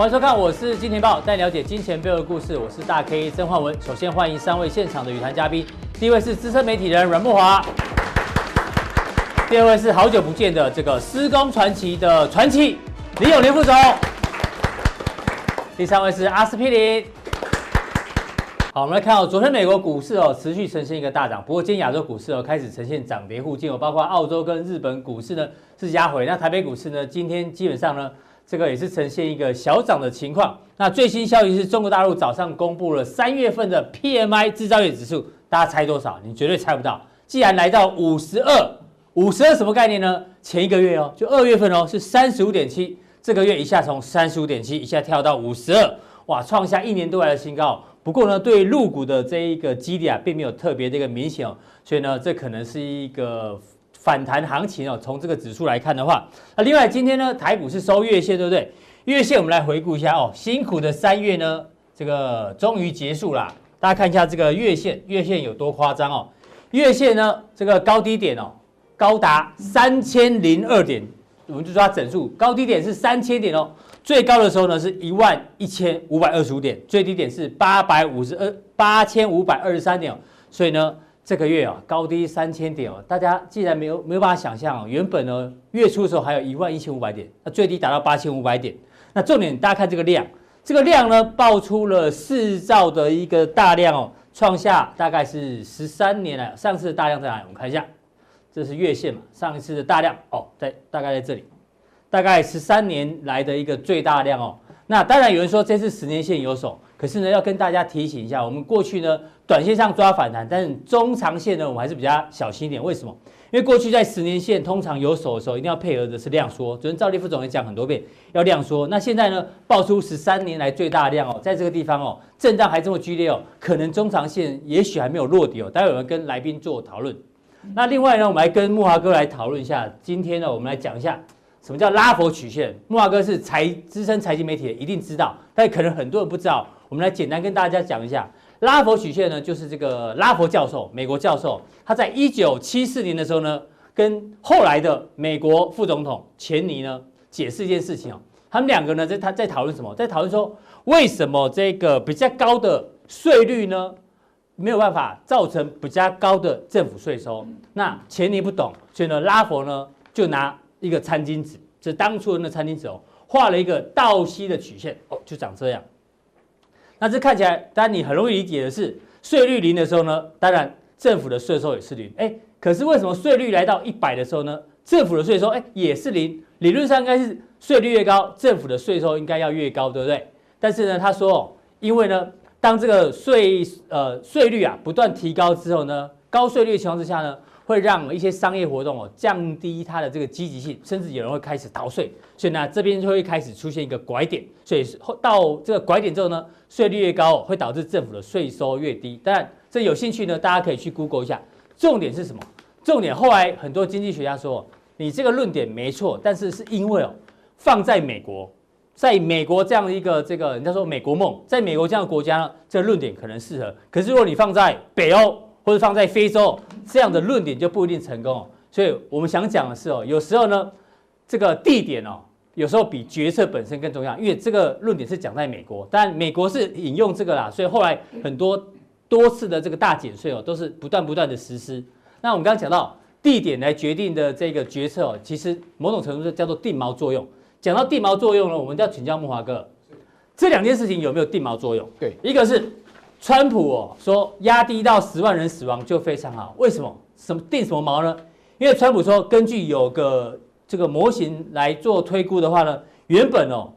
欢迎收看，我是金钱爆，带你了解金钱背后的故事。我是大 K 曾焕文。首先欢迎三位现场的与谈嘉宾，第一位是资深媒体人阮慕华，第二位是好久不见的这个施工传奇的传奇李永年副总，第三位是阿司匹林。好，我们来看哦，昨天美国股市哦持续呈现一个大涨，不过今天亚洲股市哦开始呈现涨跌互见哦，包括澳洲跟日本股市呢是压回，那台北股市呢今天基本上呢。这个也是呈现一个小涨的情况。那最新消息是中国大陆早上公布了三月份的 PMI 制造业指数，大家猜多少？你绝对猜不到。既然来到五十二，五十二什么概念呢？前一个月哦，就二月份哦，是三十五点七，这个月一下从三十五点七一下跳到五十二，哇，创下一年多来的新高。不过呢，对入股的这一个基底啊，并没有特别这个明显哦，所以呢，这可能是一个。反弹行情哦，从这个指数来看的话，那另外今天呢，台股是收月线，对不对？月线我们来回顾一下哦，辛苦的三月呢，这个终于结束了。大家看一下这个月线，月线有多夸张哦？月线呢，这个高低点哦，高达三千零二点，我们就说它整数，高低点是三千点哦。最高的时候呢是一万一千五百二十五点，最低点是八百五十二八千五百二十三点哦。所以呢。这个月啊，高低三千点哦，大家既然没有没有办法想象哦，原本呢月初的时候还有一万一千五百点，那最低达到八千五百点。那重点大家看这个量，这个量呢爆出了四兆的一个大量哦，创下大概是十三年来上次的大量在哪里？我们看一下，这是月线嘛，上一次的大量哦，在大概在这里，大概十三年来的一个最大量哦。那当然有人说这次十年线有手。可是呢，要跟大家提醒一下，我们过去呢，短线上抓反弹，但是中长线呢，我们还是比较小心一点。为什么？因为过去在十年线通常有手的时候，一定要配合的是量缩。昨天赵立副总也讲很多遍，要量缩。那现在呢，爆出十三年来最大量哦，在这个地方哦，震荡还这么剧烈哦，可能中长线也许还没有落底哦。待会我们跟来宾做讨论。那另外呢，我们来跟木华哥来讨论一下。今天呢，我们来讲一下。什么叫拉佛曲线？木华哥是财资深财经媒体的，一定知道，但可能很多人不知道。我们来简单跟大家讲一下，拉佛曲线呢，就是这个拉佛教授，美国教授，他在一九七四年的时候呢，跟后来的美国副总统钱尼呢解释一件事情哦。他们两个呢，在他在讨论什么？在讨论说，为什么这个比较高的税率呢，没有办法造成比较高的政府税收？那钱尼不懂，所以呢，拉佛呢就拿。一个餐巾纸，这当初的那餐巾纸哦，画了一个倒吸的曲线哦，就长这样。那这看起来，当然你很容易理解的是，税率零的时候呢，当然政府的税收也是零。哎，可是为什么税率来到一百的时候呢，政府的税收哎也是零？理论上应该是税率越高，政府的税收应该要越高，对不对？但是呢，他说哦，因为呢，当这个税呃税率啊不断提高之后呢，高税率的情况之下呢。会让一些商业活动哦降低它的这个积极性，甚至有人会开始逃税，所以呢这边就会开始出现一个拐点，所以到这个拐点之后呢，税率越高会导致政府的税收越低。当然这有兴趣呢，大家可以去 Google 一下。重点是什么？重点后来很多经济学家说，你这个论点没错，但是是因为哦放在美国，在美国这样的一个这个人家说美国梦，在美国这样的国家呢，这个论点可能适合。可是如果你放在北欧，或者放在非洲，这样的论点就不一定成功。所以我们想讲的是哦，有时候呢，这个地点哦，有时候比决策本身更重要。因为这个论点是讲在美国，但美国是引用这个啦，所以后来很多多次的这个大减税哦，都是不断不断的实施。那我们刚刚讲到地点来决定的这个决策哦，其实某种程度是叫做定锚作用。讲到定锚作用呢，我们就要请教木华哥，这两件事情有没有定锚作用？对，一个是。川普哦说压低到十万人死亡就非常好，为什么？什么定什么锚呢？因为川普说根据有个这个模型来做推估的话呢，原本哦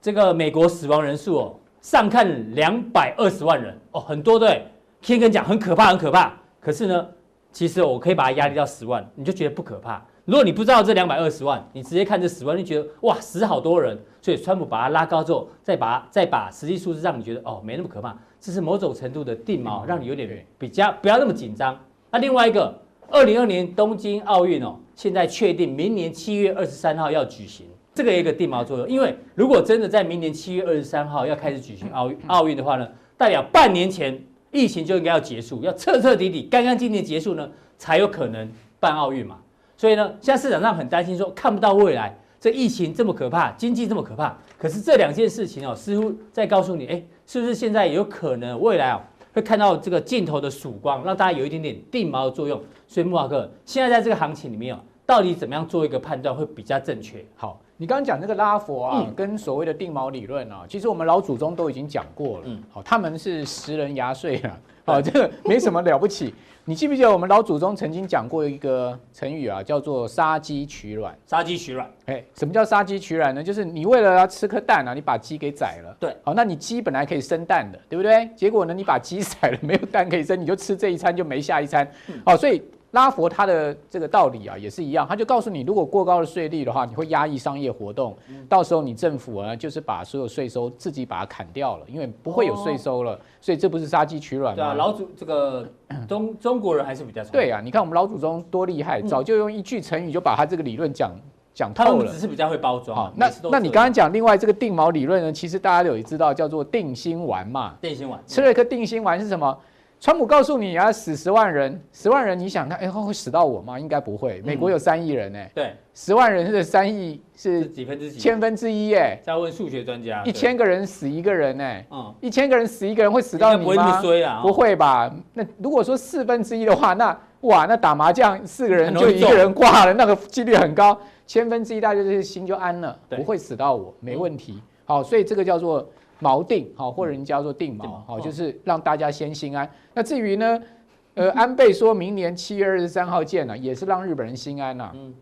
这个美国死亡人数哦上看两百二十万人哦很多对，天天讲很可怕很可怕，可是呢其实我可以把它压低到十万，你就觉得不可怕。如果你不知道这两百二十万，你直接看这十万，你觉得哇死好多人，所以川普把它拉高之后，再把再把实际数字让你觉得哦没那么可怕。这是某种程度的定锚，让你有点比较不要那么紧张。那另外一个，二零二年东京奥运哦，现在确定明年七月二十三号要举行，这个有一个定锚作用。因为如果真的在明年七月二十三号要开始举行奥运奥运的话呢，代表半年前疫情就应该要结束，要彻彻底底、干干净净结束呢，才有可能办奥运嘛。所以呢，现在市场上很担心说看不到未来。这疫情这么可怕，经济这么可怕，可是这两件事情哦，似乎在告诉你，哎，是不是现在有可能未来啊会看到这个镜头的曙光，让大家有一点点定锚的作用？所以木华哥，现在在这个行情里面啊，到底怎么样做一个判断会比较正确？好，你刚刚讲那个拉佛啊，嗯、跟所谓的定锚理论啊，其实我们老祖宗都已经讲过了。嗯，好，他们是食人牙碎啊，好，这个没什么了不起。你记不记得我们老祖宗曾经讲过一个成语啊，叫做杀鸡取卵。杀鸡取卵，哎，什么叫杀鸡取卵呢？就是你为了要吃颗蛋啊，你把鸡给宰了。对，好，那你鸡本来可以生蛋的，对不对？结果呢，你把鸡 宰了，没有蛋可以生，你就吃这一餐就没下一餐。好，所以。拉佛他的这个道理啊，也是一样，他就告诉你，如果过高的税率的话，你会压抑商业活动，到时候你政府呢，就是把所有税收自己把它砍掉了，因为不会有税收了，所以这不是杀鸡取卵吗？对啊，老祖这个中中国人还是比较对啊，你看我们老祖宗多厉害，早就用一句成语就把他这个理论讲讲透了。只是比较会包装。那那你刚刚讲另外这个定锚理论呢？其实大家有知道叫做定心丸嘛。定心丸吃了一颗定心丸是什么？川普告诉你要死十万人，十万人，你想看，哎，会死到我吗？应该不会。美国有三亿人呢，对，十万人是三亿是几分之几？千分之一哎。再问数学专家，一千个人死一个人呢？嗯，一千个人死一个人会死到你吗？不会衰啊，不会吧？那如果说四分之一的话，那哇，那打麻将四个人就一个人挂了，那个几率很高。千分之一大家就是心就安了，不会死到我，没问题。好，所以这个叫做。锚定好，或者人叫做定锚好，就是让大家先心安。那至于呢，呃，安倍说明年七月二十三号见呢，也是让日本人心安呐。嗯，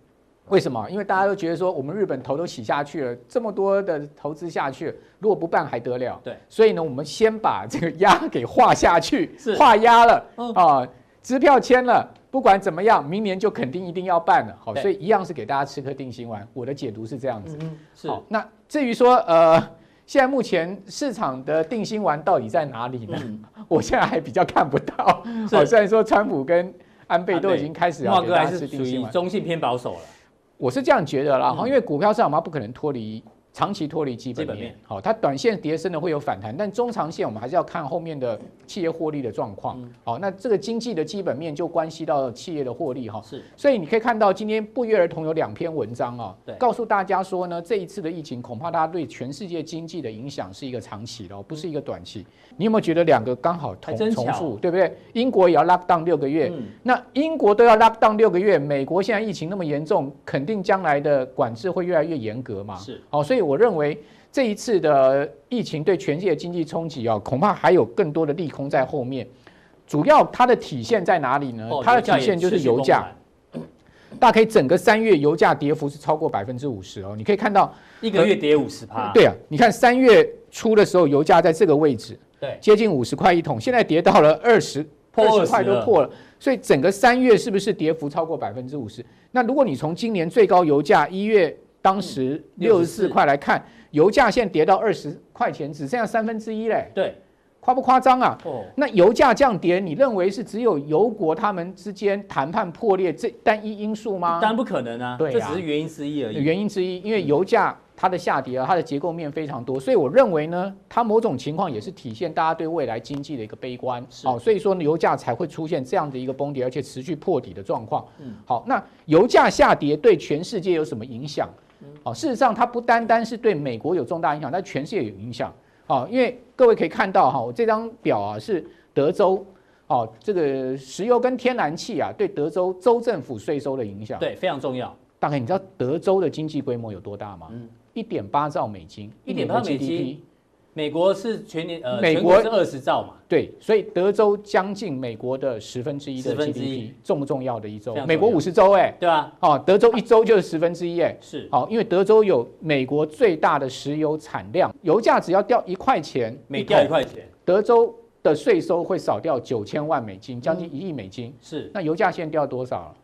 为什么？因为大家都觉得说，我们日本头都洗下去了，这么多的投资下去，如果不办还得了？对，所以呢，我们先把这个压给画下去，画压了啊，支票签了，不管怎么样，明年就肯定一定要办了。好，所以一样是给大家吃颗定心丸。我的解读是这样子。嗯，是。好，那至于说呃。现在目前市场的定心丸到底在哪里呢？嗯、我现在还比较看不到。好虽然说川普跟安倍都已经开始要给大家吃定心丸，中性偏保守了。我是这样觉得啦，哈、嗯，因为股票市场嘛不可能脱离。长期脱离基本面，好，它短线跌升的会有反弹，但中长线我们还是要看后面的企业获利的状况。好，那这个经济的基本面就关系到企业的获利哈。是，所以你可以看到今天不约而同有两篇文章啊，告诉大家说呢，这一次的疫情恐怕它对全世界经济的影响是一个长期的，不是一个短期。你有没有觉得两个刚好同重复，对不对？英国也要 lock down 六个月，那英国都要 lock down 六个月，美国现在疫情那么严重，肯定将来的管制会越来越严格嘛。是，好，所以。我认为这一次的疫情对全世界经济冲击啊，恐怕还有更多的利空在后面。主要它的体现在哪里呢？它的体现就是油价。大家可以整个三月油价跌幅是超过百分之五十哦。你可以看到一个月跌五十趴。对啊，你看三月初的时候，油价在这个位置，对，接近五十块一桶，现在跌到了二十，二十块都破了。所以整个三月是不是跌幅超过百分之五十？那如果你从今年最高油价一月。当时六十四块来看，油价现在跌到二十块钱，只剩下三分之一嘞。对，夸不夸张啊？哦，那油价降跌，你认为是只有油国他们之间谈判破裂这单一因素吗？当然不可能啊，这只是原因之一而已。原因之一，因为油价它的下跌啊，它的结构面非常多，所以我认为呢，它某种情况也是体现大家对未来经济的一个悲观。好，所以说呢，油价才会出现这样的一个崩跌，而且持续破底的状况。嗯，好，那油价下跌对全世界有什么影响？好，事实上它不单单是对美国有重大影响，它全世界有影响。哦，因为各位可以看到哈，我这张表啊是德州，哦，这个石油跟天然气啊对德州州政府税收的影响，对，非常重要。大概你知道德州的经济规模有多大吗？嗯，一点八兆美金，一点八美金。美国是全年呃，美国是二十兆嘛？对，所以德州将近美国的十分之一的 GDP，重不重要的一州？美国五十州哎，对啊，哦，德州一州就是十分之一哎，是，好，因为德州有美国最大的石油产量，油价只要掉一块钱，每掉一块钱，德州的税收会少掉九千万美金，将近一亿美金。是，那油价现在掉多少了？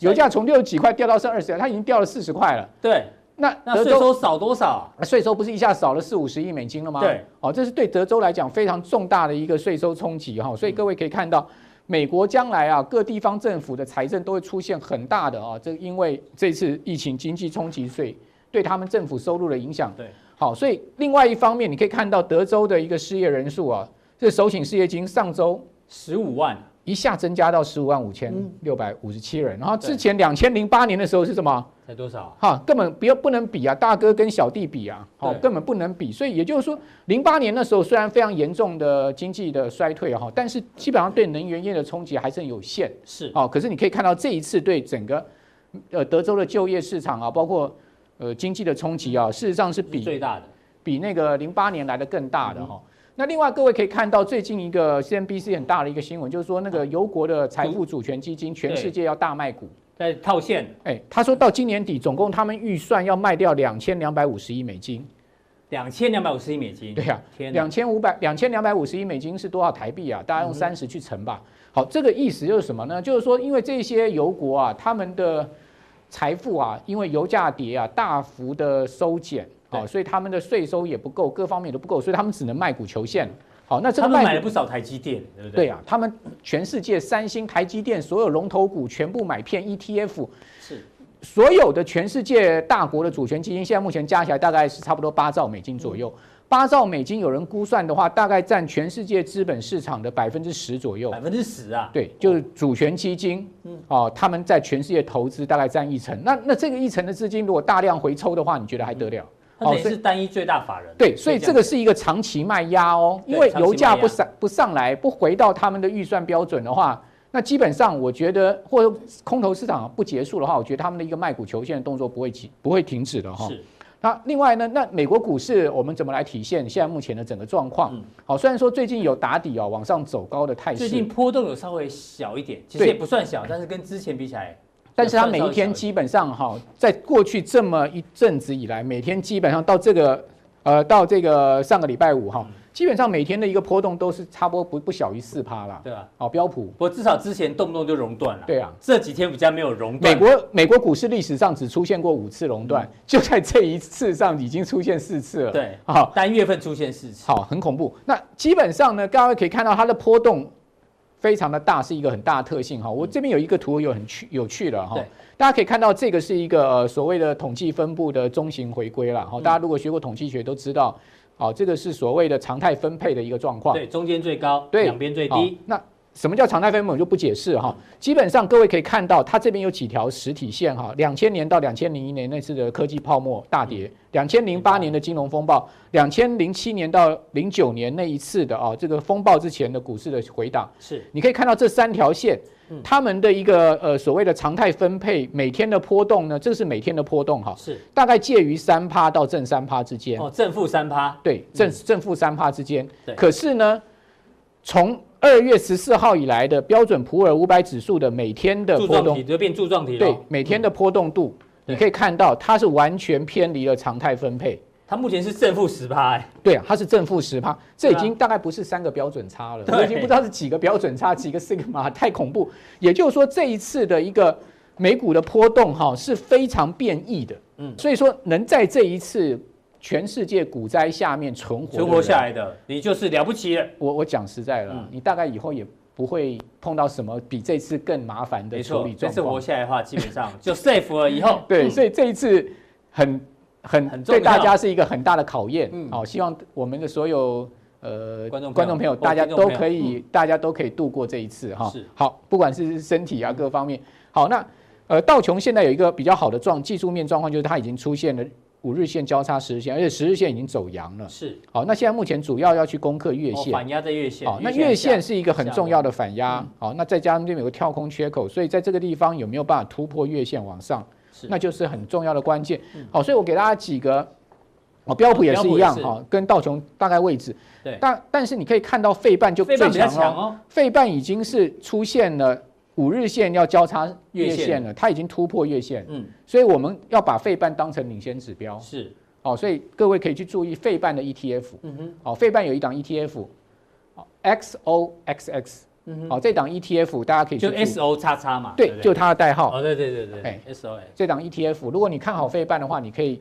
油价从六十几块掉到剩二十，它已经掉了四十块了。对。那那税收少多少啊？税收不是一下少了四五十亿美金了吗？对，哦，这是对德州来讲非常重大的一个税收冲击哈。所以各位可以看到，美国将来啊，各地方政府的财政都会出现很大的啊，这因为这次疫情经济冲击，税对他们政府收入的影响。对，好，所以另外一方面，你可以看到德州的一个失业人数啊，这首请失业金上周十五万，一下增加到十五万五千六百五十七人，然后之前两千零八年的时候是什么？才多少？哈，根本不要不能比啊，大哥跟小弟比啊，好，根本不能比。所以也就是说，零八年那时候虽然非常严重的经济的衰退哈，但是基本上对能源业的冲击还是很有限。是，哦，可是你可以看到这一次对整个呃德州的就业市场啊，包括呃经济的冲击啊，事实上是比最大的，比那个零八年来的更大的哈。那另外各位可以看到，最近一个 CNBC 很大的一个新闻，就是说那个油国的财富主权基金全世界要大卖股，在套现。哎，他说到今年底，总共他们预算要卖掉两千两百五十亿美金。两千两百五十亿美金。对呀，两千五百两千两百五十亿美金是多少台币啊？大家用三十去乘吧。好，这个意思就是什么呢？就是说，因为这些油国啊，他们的财富啊，因为油价跌啊，大幅的收减。哦，所以他们的税收也不够，各方面都不够，所以他们只能卖股求现。好，那这个卖他们买了不少台积电，对不对？对啊，他们全世界三星、台积电所有龙头股全部买片 ETF，是所有的全世界大国的主权基金，现在目前加起来大概是差不多八兆美金左右。八、嗯、兆美金有人估算的话，大概占全世界资本市场的百分之十左右。百分之十啊？对，就是主权基金，嗯，哦，他们在全世界投资大概占一成。那那这个一成的资金如果大量回抽的话，你觉得还得了？嗯哦，是单一最大法人。对，所以这个是一个长期卖压哦，因为油价不上不上来，不回到他们的预算标准的话，那基本上我觉得，或者空头市场不结束的话，我觉得他们的一个卖股求现的动作不会停，不会停止的哈。是。那另外呢，那美国股市我们怎么来体现现在目前的整个状况？好，虽然说最近有打底哦，往上走高的态势，最近波动有稍微小一点，其实也不算小，但是跟之前比起来。但是它每一天基本上哈，在过去这么一阵子以来，每天基本上到这个呃到这个上个礼拜五哈，基本上每天的一个波动都是差不多不不小于四趴了。对啊，哦标普，不过至少之前动不动就熔断了。对啊，这几天比较没有熔断。美国美国股市历史上只出现过五次熔断，就在这一次上已经出现四次了。对，好，单月份出现四次，好，很恐怖。那基本上呢，刚刚可以看到它的波动非常的大，是一个很大的特性哈。我这边有一个图有很趣有趣的哈。大家可以看到，这个是一个呃所谓的统计分布的中型回归了。哈，大家如果学过统计学都知道，好，这个是所谓的常态分配的一个状况。对，中间最高，对，两边最低。那什么叫常态分配？我就不解释哈。基本上各位可以看到，它这边有几条实体线哈。两千年到两千零一年那次的科技泡沫大跌，两千零八年的金融风暴，两千零七年到零九年那一次的啊这个风暴之前的股市的回档。是，你可以看到这三条线。他们的一个呃所谓的常态分配，每天的波动呢，这是每天的波动哈，是大概介于三趴到正三趴之间。哦，正负三趴。对，正正负三趴之间。对。可是呢，从二月十四号以来的标准普尔五百指数的每天的波动，就变柱状体了。对，每天的波动度，你可以看到它是完全偏离了常态分配。它目前是正负十趴，哎，对啊，它是正负十趴，这已经大概不是三个标准差了，我已经不知道是几个标准差，几个 sigma，太恐怖。也就是说，这一次的一个美股的波动哈是非常变异的，嗯，所以说能在这一次全世界股灾下面存活存活下来的，你就是了不起了。我我讲实在了，你大概以后也不会碰到什么比这次更麻烦的处理状况。这次活下来的话，基本上 就 safe 了。以后 对，所以这一次很。很对大家是一个很大的考验，好，希望我们的所有呃观众观众朋友，大家都可以，大家都可以度过这一次哈。是好，不管是身体啊各方面。好，那呃道琼现在有一个比较好的状技术面状况，就是它已经出现了五日线交叉十日线，而且十日线已经走阳了。是。好，那现在目前主要要去攻克月线，反压在月线。好，那月线是一个很重要的反压。好，那再加上这边有个跳空缺口，所以在这个地方有没有办法突破月线往上？那就是很重要的关键，好，所以我给大家几个，哦，标普也是一样哈，跟道琼大概位置，对，但但是你可以看到费半就最强哦，费半已经是出现了五日线要交叉月线。了，它已经突破月线，嗯，所以我们要把费半当成领先指标，是，哦，所以各位可以去注意费半的 ETF，嗯哼，哦，费半有一档 ETF，哦，XOXX。嗯，哼，哦，这档 ETF 大家可以就 S O 叉叉嘛，对，就它的代号。哦，对对对对，哎，S O。这档 ETF，如果你看好费半的话，你可以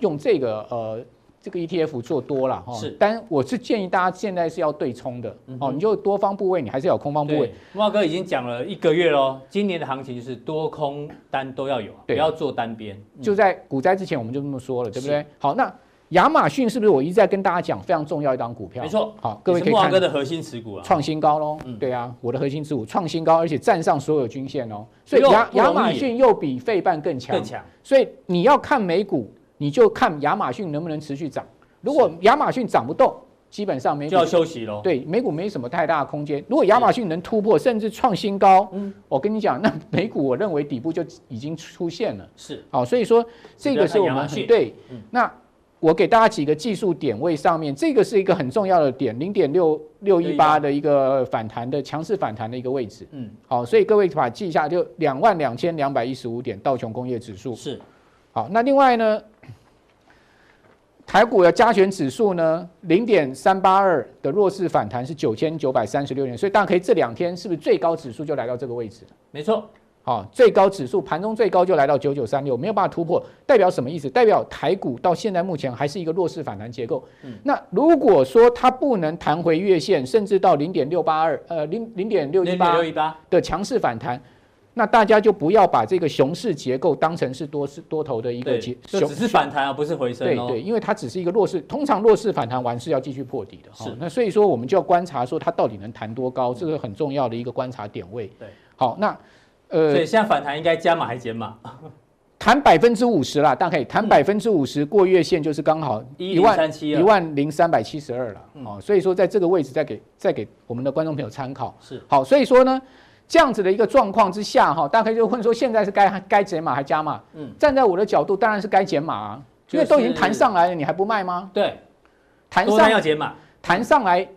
用这个呃这个 ETF 做多了哈。是，但我是建议大家现在是要对冲的哦，你就多方部位，你还是要有空方部位。慕驊哥已经讲了一个月喽，今年的行情就是多空单都要有，不要做单边。就在股灾之前我们就这么说了，对不对？好，那。亚马逊是不是我一直在跟大家讲非常重要一档股票？没错，好，各位可以看。哥的核心持股啊，创新高喽。嗯，对啊，我的核心持股创新高，而且站上所有均线哦。所以亚亚马逊又比费半更强。更强。所以你要看美股，你就看亚马逊能不能持续涨。如果亚马逊涨不动，基本上美股就要休息喽。对，美股没什么太大的空间。如果亚马逊能突破，甚至创新高，嗯，我跟你讲，那美股我认为底部就已经出现了。是，好，所以说这个是我们很对。那我给大家几个技术点位上面，这个是一个很重要的点，零点六六一八的一个反弹的强势反弹的一个位置。嗯，好，所以各位把它记一下，就两万两千两百一十五点道琼工业指数。是，好，那另外呢？台股的加权指数呢，零点三八二的弱势反弹是九千九百三十六点，所以大家可以这两天是不是最高指数就来到这个位置？没错，好，最高指数盘中最高就来到九九三六，没有办法突破，代表什么意思？代表台股到现在目前还是一个弱势反弹结构。嗯，那如果说它不能弹回月线，甚至到零点六八二，呃，零零点六一八的强势反弹。那大家就不要把这个熊市结构当成是多是多头的一个结，就只是反弹而不是回升对对，因为它只是一个弱势，通常弱势反弹完是要继续破底的。是，那所以说我们就要观察说它到底能弹多高，这个很重要的一个观察点位。对，好，那呃，所以现在反弹应该加码还是减码？弹百分之五十啦，大概可以弹百分之五十过月线就是刚好一万一万零三百七十二了。哦，所以说在这个位置再给再给我们的观众朋友参考。是，好，所以说呢。这样子的一个状况之下，哈，大家就问说，现在是该该减码还加码？嗯，站在我的角度，当然是该减码啊，因为都已经弹上来了，你还不卖吗？对，弹上要减码，弹上来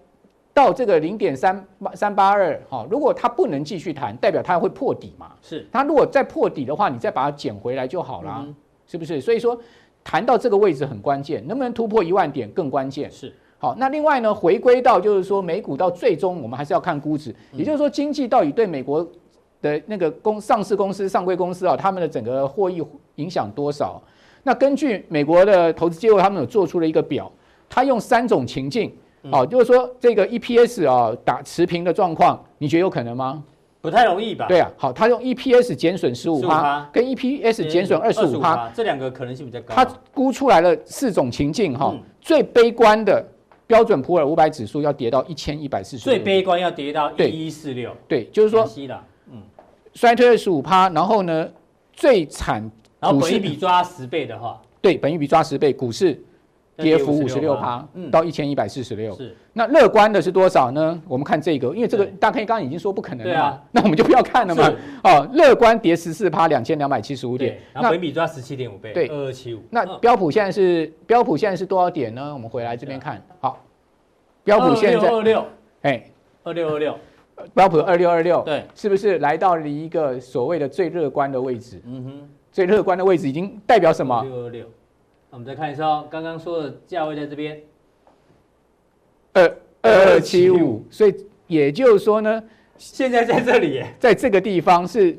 到这个零点三八三八二，哈，如果它不能继续弹，代表它会破底嘛？是，它如果再破底的话，你再把它减回来就好了，是不是？所以说，弹到这个位置很关键，能不能突破一万点更关键。是。好，那另外呢，回归到就是说，美股到最终我们还是要看估值，也就是说，经济到底对美国的那个公上市公司、上柜公司啊，他们的整个获益影响多少？那根据美国的投资机构，他们有做出了一个表，他用三种情境，哦，就是说这个 EPS 啊打持平的状况，你觉得有可能吗？不太容易吧？对啊，好，他用 EPS 减损十五趴，跟 EPS 减损二十五趴，这两个可能性比较高。他估出来了四种情境哈，最悲观的。标准普尔五百指数要跌到一千一百四十，最悲观要跌到一一四六，对，就是说，嗯，衰退二十五趴，然后呢，最惨，然后本一比抓十倍的话，对，本一比抓十倍，股市跌幅五十六趴，到一千一百四十六，是，那乐观的是多少呢？我们看这个，因为这个大 K 刚刚已经说不可能了嘛，那我们就不要看了嘛，哦，乐观跌十四趴，两千两百七十五点，然后本益比抓十七点五倍，对，二二七五，那标普现在是标普现在是多少点呢？我们回来这边看好。标普现在二六，哎，二六二六，标普二六二六，对，是不是来到了一个所谓的最乐观的位置？嗯哼，最乐观的位置已经代表什么？六二六，我们再看一下哦，刚刚说的价位在这边，二二二七五，所以也就是说呢，现在在这里，在这个地方是。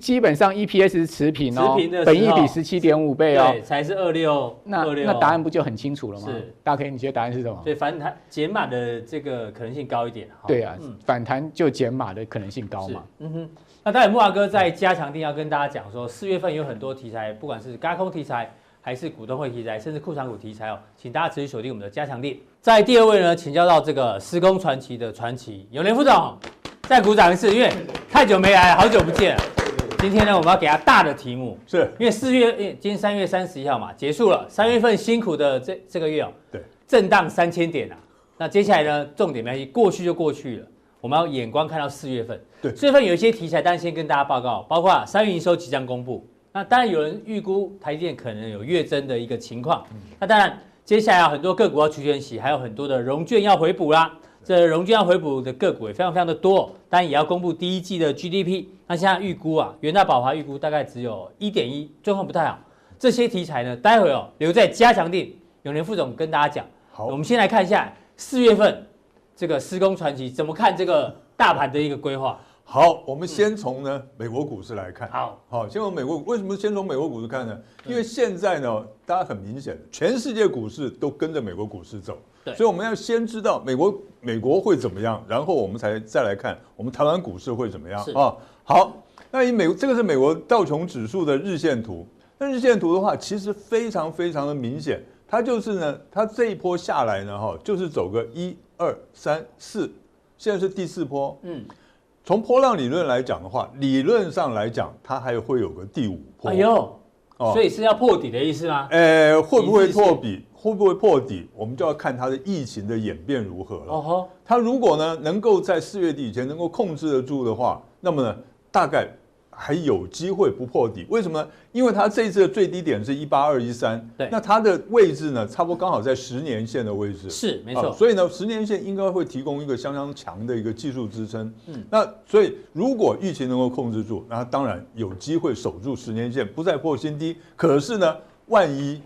基本上 EPS 是持平哦，本益比十七点五倍哦，对才是二六，那那答案不就很清楚了吗？是，大家可以，你觉得答案是什么？对，反弹减码的这个可能性高一点。对啊，反弹就减码的可能性高嘛。嗯哼，那当然木华哥在加强定要跟大家讲说，四月份有很多题材，不管是高空题材，还是股东会题材，甚至库藏股题材哦，请大家持续锁定我们的加强力。在第二位呢，请教到这个施工传奇的传奇永年副总，再鼓掌一次，因为太久没来，好久不见。今天呢，我们要给他大的题目，是因为四月，今天三月三十一号嘛，结束了三月份辛苦的这这个月哦，对，震荡三千点啊。那接下来呢，重点没关系，过去就过去了，我们要眼光看到四月份。对，四月份有一些题材，但先跟大家报告，包括三月营收即将公布。那当然有人预估台积电可能有月增的一个情况。那当然，接下来有很多个股要除权息，还有很多的融券要回补啦。这融券要回补的个股也非常非常的多，当然也要公布第一季的 GDP。那现在预估啊，元大宝华预估大概只有一点一，状况不太好。这些题材呢，待会哦留在加强錠，永年副总跟大家讲。好，我们先来看一下四月份这个施工传奇怎么看这个大盘的一个规划。好，我们先从呢美国股市来看。好，好，先从美国，为什么先从美国股市看呢？因为现在呢，大家很明显，全世界股市都跟着美国股市走。对，所以我们要先知道美国美国会怎么样，然后我们才再来看我们台湾股市会怎么样啊？是好，那以美这个是美国道琼指数的日线图，那日线图的话，其实非常非常的明显，它就是呢，它这一波下来呢，哈，就是走个一二三四，现在是第四波。嗯，从波浪理论来讲的话，理论上来讲，它还会有个第五波。哎呦，哦，所以是要破底的意思吗？呃，会不会破底？会不会破底？我们就要看它的疫情的演变如何了。哦吼，它如果呢能够在四月底以前能够控制得住的话，那么呢大概。还有机会不破底？为什么呢？因为它这一次的最低点是一八二一三，对，那它的位置呢，差不多刚好在十年线的位置，是没错、啊。所以呢，十年线应该会提供一个相当强的一个技术支撑。嗯，那所以如果疫情能够控制住，那它当然有机会守住十年线，不再破新低。可是呢，万一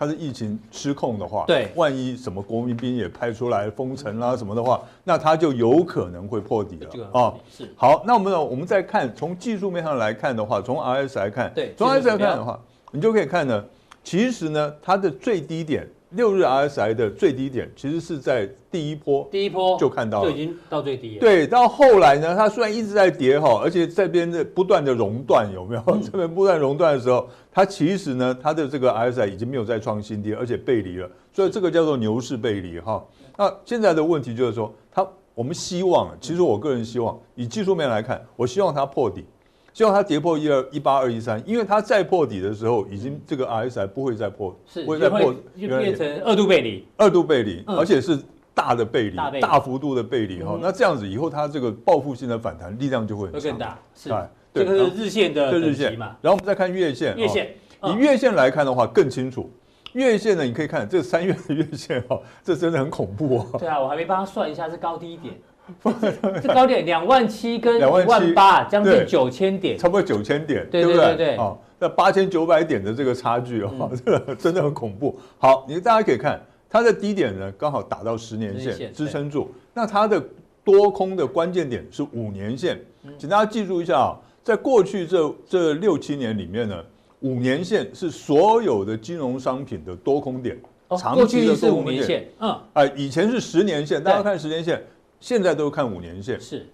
它是疫情失控的话，对，万一什么国民兵也派出来封城啦什么的话，那它就有可能会破底了啊。是好，那我们呢，我们再看从技术面上来看的话，从 RS 来看，对，从 RS 来看的话，你就可以看呢，其实呢，它的最低点。六日 RSI 的最低点其实是在第一波，第一波就看到了，就已经到最低了。对，到后来呢，它虽然一直在跌哈，而且这边的不断的熔断，有没有？嗯、这边不断熔断的时候，它其实呢，它的这个 RSI 已经没有再创新低，而且背离了，所以这个叫做牛市背离哈。那现在的问题就是说，它我们希望，其实我个人希望，以技术面来看，我希望它破底。希望它跌破一二一八二一三，因为它再破底的时候，已经这个 RSI 不会再破，是不会再破，就变成二度背离，二度背离，而且是大的背离，大幅度的背离哈。那这样子以后它这个报复性的反弹力量就会很更大，是，这个是日线的日线嘛。然后我们再看月线，月线以月线来看的话更清楚。月线呢，你可以看这三月的月线哈，这真的很恐怖哦。对啊，我还没帮他算一下是高低点。这高点两万七跟两万八，将近九千点，差不多九千点，对不对？对，哦，那八千九百点的这个差距哦，这个 真的很恐怖。好，你大家可以看它的低点呢，刚好打到十年线支撑住，那它的多空的关键点是五年线，请大家记住一下啊，在过去这这六七年里面呢，五年线是所有的金融商品的多空点，长期的多空点，嗯，啊，以前是十年线，大家看十年线。现在都看五年线，是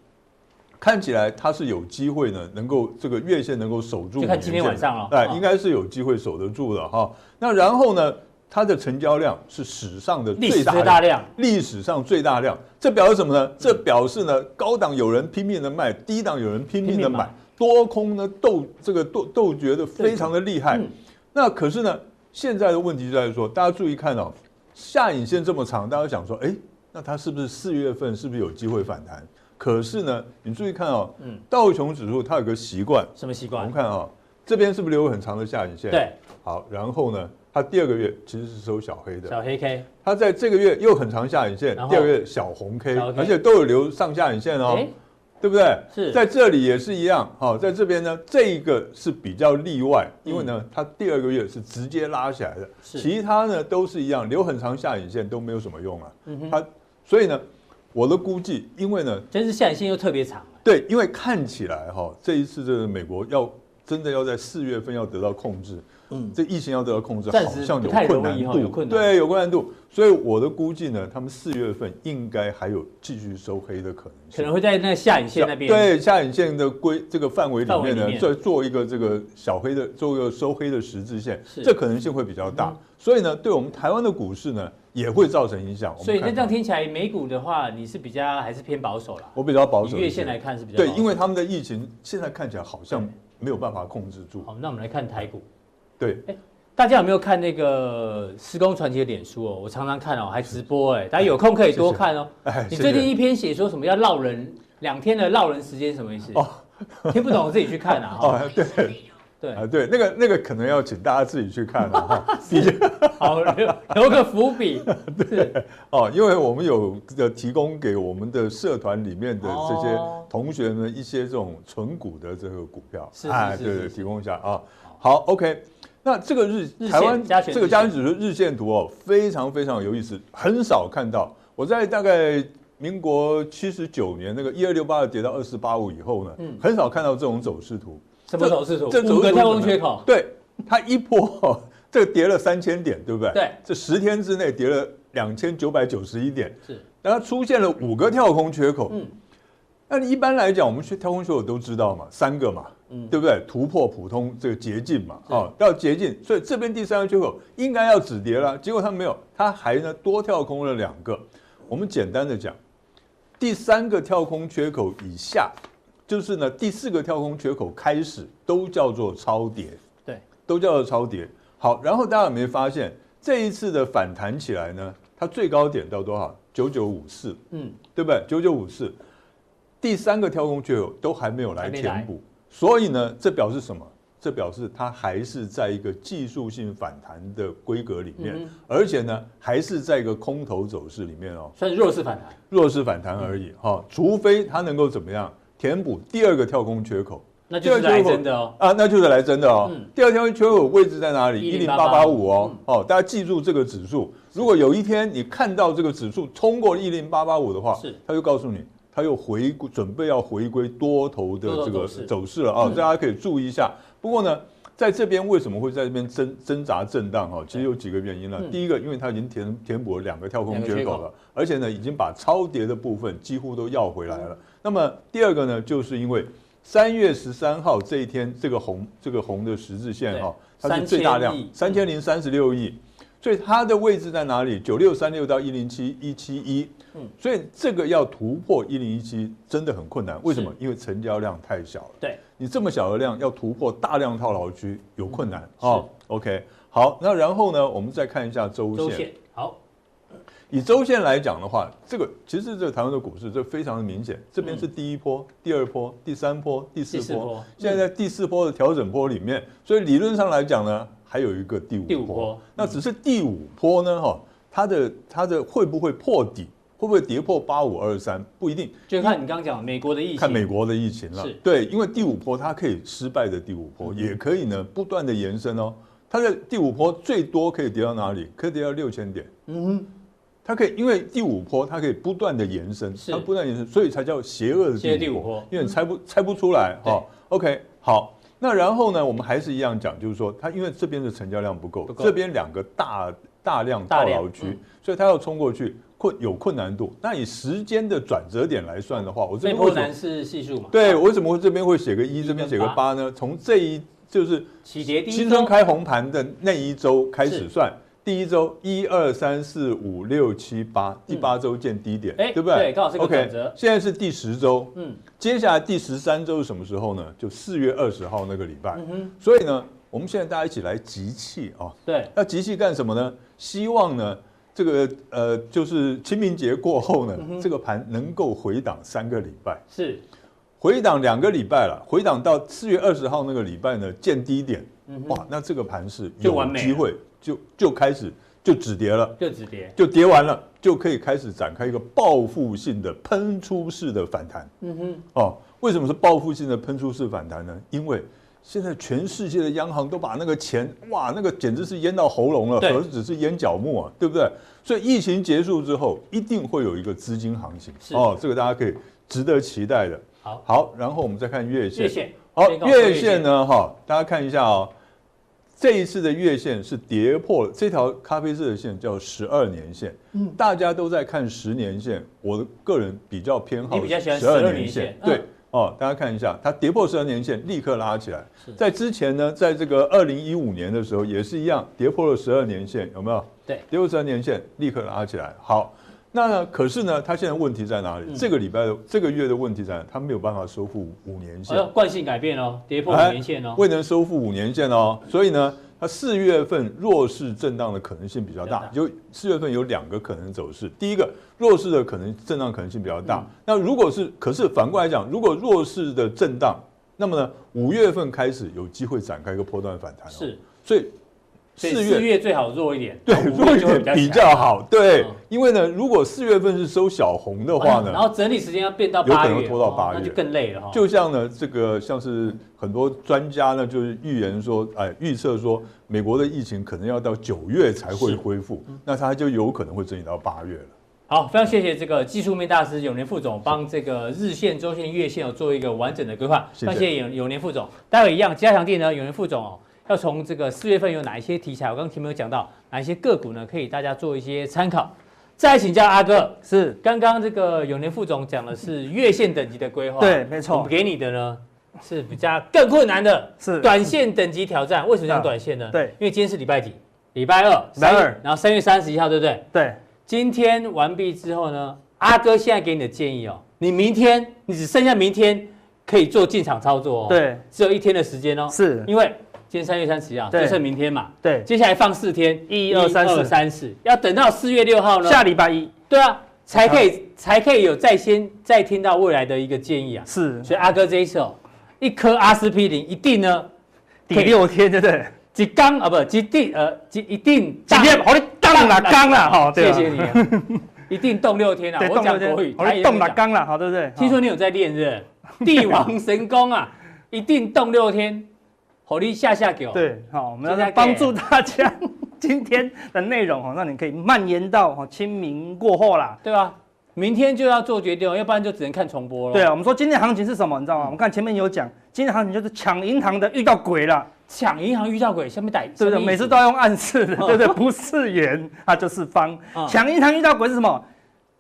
看起来它是有机会呢，能够这个月线能够守住。就看今天晚上了，哎，应该是有机会守得住的哈。那然后呢，它的成交量是史上的最大量，历史上最大量。这表示什么呢？这表示呢，高档有人拼命的卖，低档有人拼命的买，多空呢斗这个斗斗决的非常的厉害。那可是呢，现在的问题就在于说，大家注意看哦，下影线这么长，大家想说，哎。那它是不是四月份是不是有机会反弹？可是呢，你注意看哦，嗯，道琼指数它有个习惯，什么习惯？我们看啊，这边是不是留很长的下影线？对，好，然后呢，它第二个月其实是收小黑的，小黑 K，它在这个月又很长下影线，第二个月小红 K，而且都有留上下影线哦。对不对？是在这里也是一样。好，在这边呢，这一个是比较例外，因为呢，它第二个月是直接拉起来的，其他呢都是一样，留很长下影线都没有什么用啊。它。所以呢，我的估计，因为呢，真是下影线又特别长。对，因为看起来哈，这一次这个美国要真的要在四月份要得到控制，嗯，这疫情要得到控制，好像有困难度，对，有困难度。所以我的估计呢，他们四月份应该还有继续收黑的可能性，可能会在那个下影线那边，对，下影线的规这个范围里面呢，再做一个这个小黑的，做一个收黑的十字线，这可能性会比较大。所以呢，对我们台湾的股市呢，也会造成影响。所以那这样听起来，美股的话，你是比较还是偏保守了？我比较保守。月线来看是比较对，因为他们的疫情现在看起来好像没有办法控制住。好，那我们来看台股。对，哎，大家有没有看那个施工传奇的脸书哦？我常常看哦，还直播哎，大家有空可以多看哦。哎，你最近一篇写说什么要绕人两天的绕人时间什么意思？哦，听不懂自己去看啊。哦，对。对啊，对，那个那个可能要请大家自己去看了哈。好，留留个伏笔。对，哦，因为我们有的提供给我们的社团里面的这些同学们一些这种纯股的这个股票，哎，对对，提供一下啊。好，OK，那这个日台湾这个加权指数日线图哦，非常非常有意思，很少看到。我在大概民国七十九年那个一二六八跌到二四八五以后呢，很少看到这种走势图。什么走势图？这五个跳空缺口。对，它一波，这个跌了三千点，对不对？对。这十天之内跌了两千九百九十一点。是。然后出现了五个跳空缺口。嗯。那你一般来讲，我们去跳空缺口都知道嘛，三个嘛，嗯，对不对？突破普通这个捷径嘛，哦，要捷径，所以这边第三个缺口应该要止跌了，结果它没有，它还呢多跳空了两个。我们简单的讲，第三个跳空缺口以下，就是呢第四个跳空缺口开始都叫做超跌，对，都叫做超跌。好，然后大家有没有发现这一次的反弹起来呢？它最高点到多少？九九五四，嗯，对不对？九九五四，第三个跳空缺口都还没有来填补，所以呢，这表示什么？这表示它还是在一个技术性反弹的规格里面，嗯、而且呢，还是在一个空头走势里面哦，算是弱势反弹，弱势反弹而已哈。除非它能够怎么样填补第二个跳空缺口，那就是来真的哦啊，那就是来真的哦。嗯、第二跳空缺口位置在哪里？一零八八五哦，哦，大家记住这个指数。如果有一天你看到这个指数冲过一零八八五的话，是，他就告诉你，他又回归，准备要回归多头的这个走势了啊！大家可以注意一下。不过呢，在这边为什么会在这边挣挣扎震荡哈？其实有几个原因呢。第一个，因为它已经填填补了两个跳空缺口了，而且呢，已经把超跌的部分几乎都要回来了。那么第二个呢，就是因为三月十三号这一天，这个红这个红的十字线哈，它是最大量三千零三十六亿。所以它的位置在哪里？九六三六到一零七一七一，嗯，所以这个要突破一零一七真的很困难。为什么？因为成交量太小了。对，你这么小的量要突破大量套牢区有困难啊。OK，好，那然后呢，我们再看一下周线。周线好，以周线来讲的话，这个其实这个台湾的股市这非常的明显。这边是第一波、第二波、第三波、第四波，现在在第四波的调整波里面，所以理论上来讲呢。还有一个第五波，五波那只是第五波呢，哈，它的它的会不会破底，会不会跌破八五二三，不一定，就看你刚刚讲美国的疫情，看美国的疫情了。对，因为第五波它可以失败的第五波，嗯、也可以呢不断的延伸哦。它的第五波最多可以跌到哪里？可以跌到六千点。嗯哼，它可以，因为第五波它可以不断的延伸，是它不断延伸，所以才叫邪恶的第五波，因为你猜不、嗯、猜不出来哈。对 OK，好。那然后呢，我们还是一样讲，就是说，它因为这边的成交量不够，这边两个大大量套牢区，嗯、所以它要冲过去困有困难度。那以时间的转折点来算的话，我这边为什么是系数嘛？对，我为什么会这边会写个一，这边写个八呢？从这一就是起跌第一新春开红盘的那一周开始算。第一周一二三四五六七八，第八周见低点，对不对？对，刚好是个转折。现在是第十周，嗯，接下来第十三周是什么时候呢？就四月二十号那个礼拜。嗯哼。所以呢，我们现在大家一起来集气啊。对。要集气干什么呢？希望呢，这个呃，就是清明节过后呢，这个盘能够回档三个礼拜。是。回档两个礼拜了，回档到四月二十号那个礼拜呢，见低点。哇，那这个盘是有机会。就就开始就止跌了，就止跌，就跌完了，就可以开始展开一个报复性的喷出式的反弹。嗯哼，哦，为什么是报复性的喷出式反弹呢？因为现在全世界的央行都把那个钱，哇，那个简直是淹到喉咙了，何止是淹脚目啊，对不对？所以疫情结束之后，一定会有一个资金行情。哦，这个大家可以值得期待的。好，好，然后我们再看月线。月线，好，月线呢？哈，大家看一下哦。这一次的月线是跌破了这条咖啡色的线，叫十二年线。嗯，大家都在看十年线，我的个人比较偏好十二年线。对，哦，大家看一下，它跌破十二年线，立刻拉起来。在之前呢，在这个二零一五年的时候也是一样，跌破了十二年线，有没有？对，跌破十二年线，立刻拉起来。好。那呢？可是呢？他现在问题在哪里？嗯、这个礼拜的这个月的问题在哪？它没有办法收复五年线。哦、惯性改变哦，跌破五年线哦，未能收复五年线哦。所以呢，它四月份弱势震荡的可能性比较大。大就四月份有两个可能走势。第一个，弱势的可能震荡可能性比较大。嗯、那如果是，可是反过来讲，如果弱势的震荡，那么呢，五月份开始有机会展开一个波段反弹。是，所以。四月四月最好弱一点，对，弱一点比较好，对，因为呢，如果四月份是收小红的话呢，然后整理时间要变到八月，有可能拖到八月，那就更累了哈。就像呢，这个像是很多专家呢，就是预言说，哎，预测说美国的疫情可能要到九月才会恢复，那它就有可能会整理到八月了。好，非常谢谢这个技术面大师永年副总帮这个日线、周线、月线有做一个完整的规划，谢谢永永年副总。待会一样加强地呢，永年副总哦。要从这个四月份有哪一些题材？我刚刚前面有讲到哪一些个股呢？可以大家做一些参考。再请教阿哥，是刚刚这个永年副总讲的是月线等级的规划，对，没错。我们给你的呢？是比较更困难的，是短线等级挑战。为什么讲短线呢？对，因为今天是礼拜几？礼拜二，礼拜二，然后三月三十一号，对不对？对。今天完毕之后呢，阿哥现在给你的建议哦，你明天你只剩下明天可以做进场操作哦。对，只有一天的时间哦。是，因为今天三月三十一号，就剩明天嘛。对，接下来放四天，一二三四三四，要等到四月六号呢，下礼拜一。对啊，才可以才可以有再先再听到未来的一个建议啊。是，所以阿哥这一次哦，一颗阿司匹林一定呢，抵六天，对不对？一缸啊不，一定呃，一一定今天好你当了缸了，好，谢谢你。一定动六天啊！我讲国语，我动了缸了，好对不对？听说你有在练，是帝王神功啊！一定动六天，火力下下给我。对，好，我们要来帮助大家 今天的内容哈，让你可以蔓延到哈清明过后啦，对吧？明天就要做决定，要不然就只能看重播了。对啊，我们说今天行情是什么？你知道吗？我们看前面有讲，今天行情就是抢银行的遇到鬼了。抢银行遇到鬼，下面带对不对？每次都要用暗示的，对不对？不是圆，它就是方。抢银行遇到鬼是什么？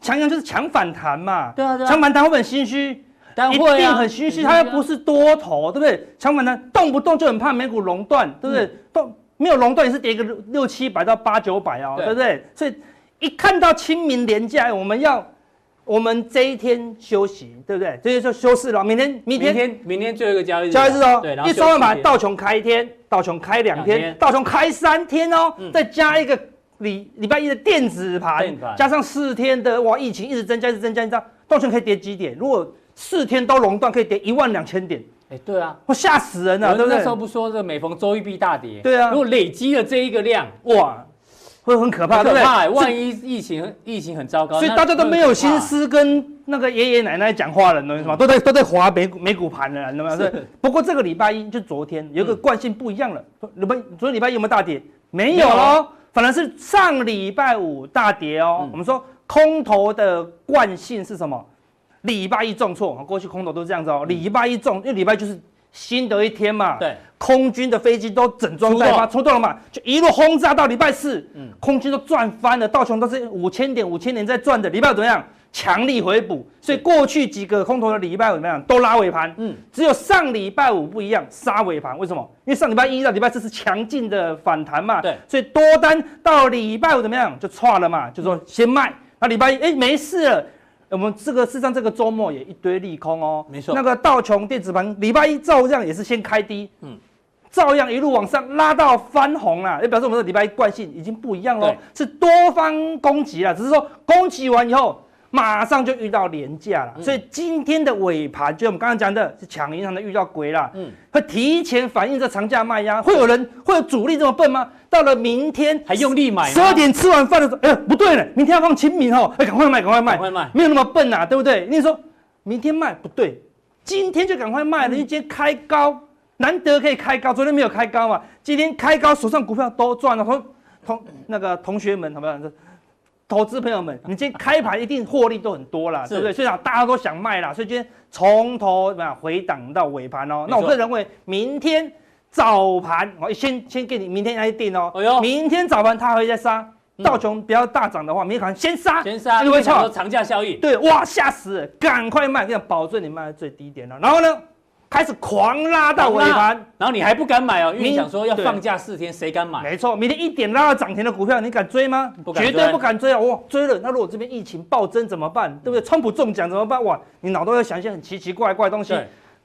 抢银行就是抢反弹嘛。对啊，对啊。抢反弹会很心虚？一定很心虚。它又不是多头，对不对？抢反弹动不动就很怕美股熔断，对不对？动没有熔断也是跌个六七百到八九百哦，对不对？所以一看到清明连假，我们要。我们这一天休息，对不对？这就休市了。明天，明天，明天，最后一个交易日。交易日哦。一收盘把道琼开一天，道琼开两天，道琼开三天哦。再加一个礼礼拜一的电子盘，加上四天的哇，疫情一直增加，一直增加，你知道道琼可以跌几点？如果四天都熔断，可以跌一万两千点。哎，对啊，我吓死人了，对不对？那时候不说这每逢周一必大跌。对啊。如果累积了这一个量，哇！会很可怕，可怕、欸，对不对？万一疫情疫情很糟糕，所以大家都没有心思跟那个爷爷奶奶讲话了，你懂吗？都在都在滑美股美股盘了，你懂吗？是。不过这个礼拜一就昨天有个惯性不一样了，礼拜昨天礼拜一有没有大跌？没有哦，反而是上礼拜五大跌哦。我们说空头的惯性是什么？礼拜一重挫，过去空头都是这样子哦。礼拜一重，因为礼拜就是。新的一天嘛，对，空军的飞机都整装待发，出动了嘛，就一路轰炸到礼拜四，嗯，空军都赚翻了，道琼都是五千点、五千点在赚的，礼拜五怎么样？强力回补，所以过去几个空头的礼拜五怎么样？都拉尾盘，嗯，只有上礼拜五不一样，杀尾盘，为什么？因为上礼拜一到礼拜四是强劲的反弹嘛，对，所以多单到礼拜五怎么样？就错了嘛，就说先卖，那礼拜一哎没事了。我们这个事实上这个周末也一堆利空哦，没错。那个道琼电子盘礼拜一照样也是先开低，嗯，照样一路往上拉到翻红了，也表示我们的礼拜一惯性已经不一样了，是多方攻击了，只是说攻击完以后。马上就遇到连假了，所以今天的尾盘，就我们刚刚讲的是抢银行的遇到鬼了，嗯，会提前反映这长假卖压，会有人会有主力这么笨吗？到了明天还用力买，十二点吃完饭的时候，哎，不对了，明天要放清明哦，哎，赶快卖，赶快卖，赶快卖，没有那么笨呐，对不对？你说明天卖不对，今天就赶快卖了，因为今天开高，难得可以开高，昨天没有开高嘛，今天开高，手上股票都赚了，同同那个同学们，好不好？投资朋友们，你今天开盘一定获利都很多啦，对不对？所以啊大家都想卖啦，所以今天从头回档到尾盘哦。那我个人认为，明天早盘我先先给你明天来定哦。哎呦，明天早盘它会再杀，道琼不要大涨的话，明天可能先杀，先杀，因为长长假效应。对，哇，吓死了，赶快卖，这样保证你卖在最低点了。然后呢？开始狂拉到尾盘，然后你还不敢买哦，因为你想说要放假四天，谁敢买？没错，明天一点拉到涨停的股票，你敢追吗？不敢，绝对不敢追啊！哇，追了，那如果这边疫情暴增怎么办？对不对？川普中奖怎么办？哇，你脑袋要想一些很奇奇怪怪的东西。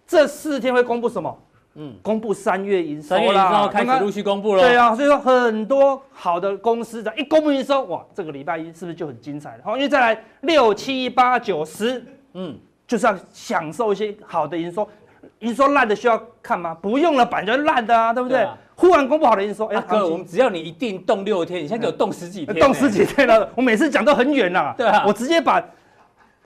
这四天会公布什么？嗯，公布三月营收啦，三月营收开始陆续公布了。对啊，所以说很多好的公司的一公布营收，哇，这个礼拜一是不是就很精彩了？好，因为再来六七八九十，嗯，就是要享受一些好的营收。营收烂的需要看吗？不用了，板就烂的啊，对不对？啊、忽然公布好的营收，哎、欸，哥，我们只要你一定动六天，你现在给我动十几天，动十几天了。我每次讲都很远呐，对啊，我直接把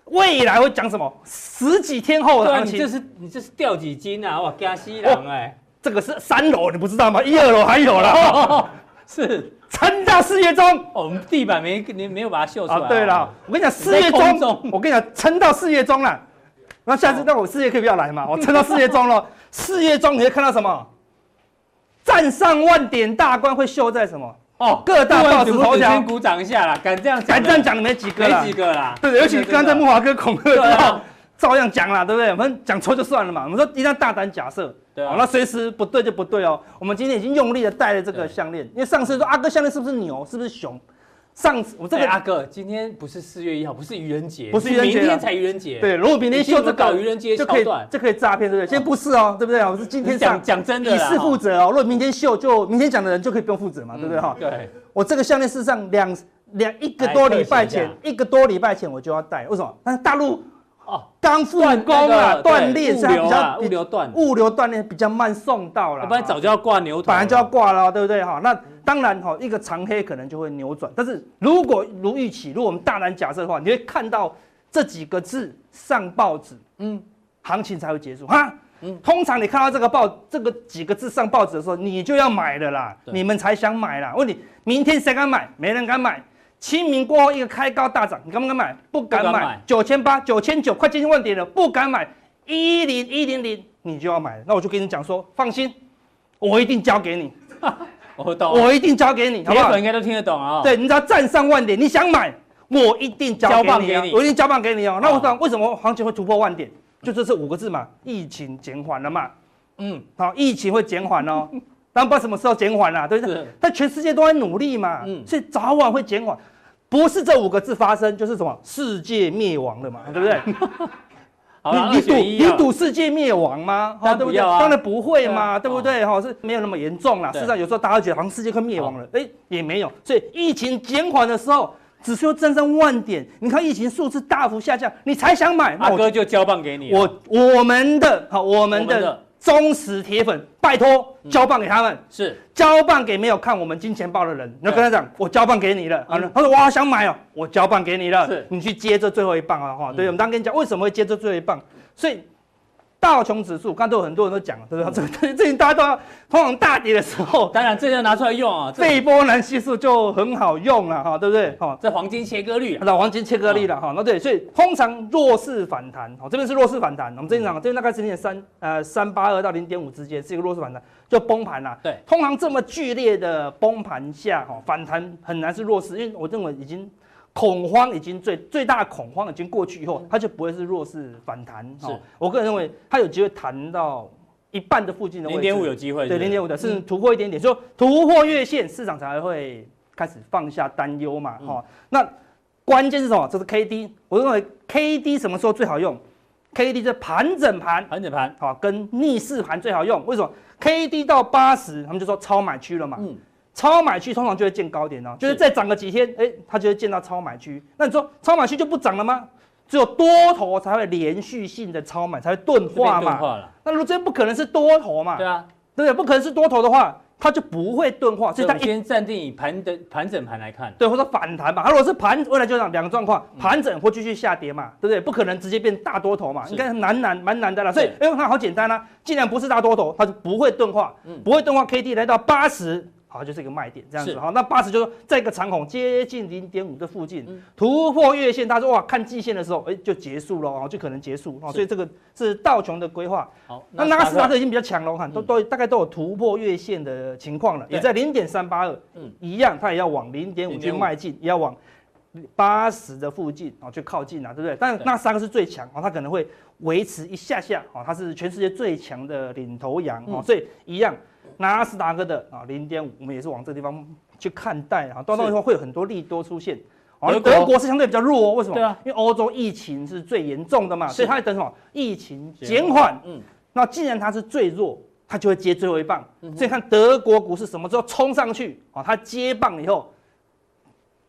未来会讲什么十几天后的行情，你这是你这是掉几斤啊？哇，加西郎哎，这个是三楼，你不知道吗？一二楼还有啦，哦、是撑到四月中，哦，我们地板没你没有把它秀出来啊？对了，我跟你讲，四月中，我跟你讲，撑到四月中了。那下次那我四月可以不要来嘛？我撑到四月中了，四月中你会看到什么？站上万点大关会秀在什么？哦，各大报纸头条。先鼓掌一下啦，敢这样敢这样讲的没几个，没几个啦。对，尤其刚才木华哥恐吓之后，照样讲啦，对不对？我们讲错就算了嘛。我们说一定要大胆假设，对、啊，那随时不对就不对哦。我们今天已经用力的戴了这个项链，因为上次说阿哥项链是不是牛，是不是熊？上次我这个、欸、阿哥，今天不是四月一号，不是愚人节，不是愚人节，明天才愚人节。对，如果明天秀这个搞愚人节就可以，就可以诈骗，对不对？今天不是哦，对不对？我是今天讲讲真的，以示负责哦。如果明天秀，就明天讲的人就可以不用负责嘛，对不对？哈，对。我这个项链事实上两两一个多礼拜前，一个多礼拜前我就要戴，为什么？但是大陆。哦，刚复工啊，断链，所以比较物流断，物流断裂比较慢送到了，不然早就要挂牛头，本来就要挂了，对不对哈？那当然哈，一个长黑可能就会扭转，但是如果如预期，如果我们大胆假设的话，你会看到这几个字上报纸，嗯，行情才会结束哈。嗯，通常你看到这个报这个几个字上报纸的时候，你就要买了啦，你们才想买啦。问你明天谁敢买？没人敢买。清明过后一个开高大涨，你敢不敢买？不敢买。九千八、九千九，快接近万点了，不敢买。一零一零零，你就要买。那我就跟你讲说，放心，我一定交给你。我懂，我一定交给你，好不好？应该都听得懂啊。对，你只要站上万点，你想买，我一定交给你，我一定交棒给你哦。那我讲为什么行情会突破万点？就这是五个字嘛，疫情减缓了嘛。嗯，好，疫情会减缓哦。但不知道什么时候减缓了，对不对？但全世界都在努力嘛，嗯，所以早晚会减缓，不是这五个字发生，就是什么世界灭亡了嘛，对不对？你你赌你赌世界灭亡吗？哈，对不要啊，当然不会嘛，对不对？哈，是没有那么严重啦。事实上，有时候大家觉得好像世界快灭亡了，哎，也没有。所以疫情减缓的时候，只需要站上万点，你看疫情数字大幅下降，你才想买，阿哥就交棒给你。我我们的好，我们的。忠实铁粉，拜托交棒给他们，嗯、是。交棒给没有看我们金钱豹的人，你要跟他讲，我交棒给你了。嗯、他说我好想买哦，我交棒给你了，是。你去接这最后一棒啊！哈、嗯，对，我们刚刚跟你讲为什么会接这最后一棒，所以。道琼指数，刚才都有很多人都讲了，对不对？这个最近大家都要通常大跌的时候，当然这要拿出来用啊。费波那系数就很好用了哈，对不对？哈，这黄金切割率，那黄金切割率了哈。那对，所以通常弱势反弹，哦，这边是弱势反弹。我们这边讲，这边大概是零点三呃三八二到零点五之间是一个弱势反弹，就崩盘了。对，通常这么剧烈的崩盘下，哈，反弹很难是弱势，因为我认为已经。恐慌已经最最大的恐慌已经过去以后，它就不会是弱势反弹。是，我个人认为它有机会弹到一半的附近的位置。零点五有机会，对，零点五的，甚至突破一点点，说突破月线，市场才会开始放下担忧嘛。哈，那关键是什么？这是 K D，我认为 K D 什么时候最好用？K D 是盘整盘，盘整盘，好，跟逆势盘最好用。为什么？K D 到八十，他们就说超买区了嘛。嗯。超买区通常就会见高点哦，就是再涨个几天，哎，它就会见到超买区。那你说超买区就不涨了吗？只有多头才会连续性的超买，才会钝化嘛。那如果这不可能是多头嘛？对啊，对不对？不可能是多头的话，它就不会钝化。所以它先暂定以盘的盘整盘来看，对，或者反弹嘛。它如果是盘，未来就这样两个状况，盘整或继续下跌嘛，对不对？不可能直接变大多头嘛，应该难难蛮难的啦。所以，哎，它好简单啊，既然不是大多头，它就不会钝化，不会钝化。K D 来到八十。好，就是一个卖点，这样子好，那八十就是说，在一个长孔接近零点五的附近突破月线，大家说哇，看季线的时候，哎，就结束了哦，就可能结束哦。所以这个是道琼的规划。好，那纳斯达克已经比较强了，看都都大概都有突破月线的情况了，也在零点三八二，嗯，一样，它也要往零点五去迈进，也要往八十的附近啊去靠近啊，对不对？但那三个是最强哦，它可能会维持一下下哦，它是全世界最强的领头羊哦，所以一样。纳斯达克的啊，零点五，我们也是往这个地方去看待啊，到那以后会有很多利多出现。而德国是相对比较弱哦，为什么？对啊，因为欧洲疫情是最严重的嘛，所以它在等什么？疫情减缓。嗯，那既然它是最弱，它就会接最后一棒。所以看德国股市什么时候冲上去啊？它接棒以后，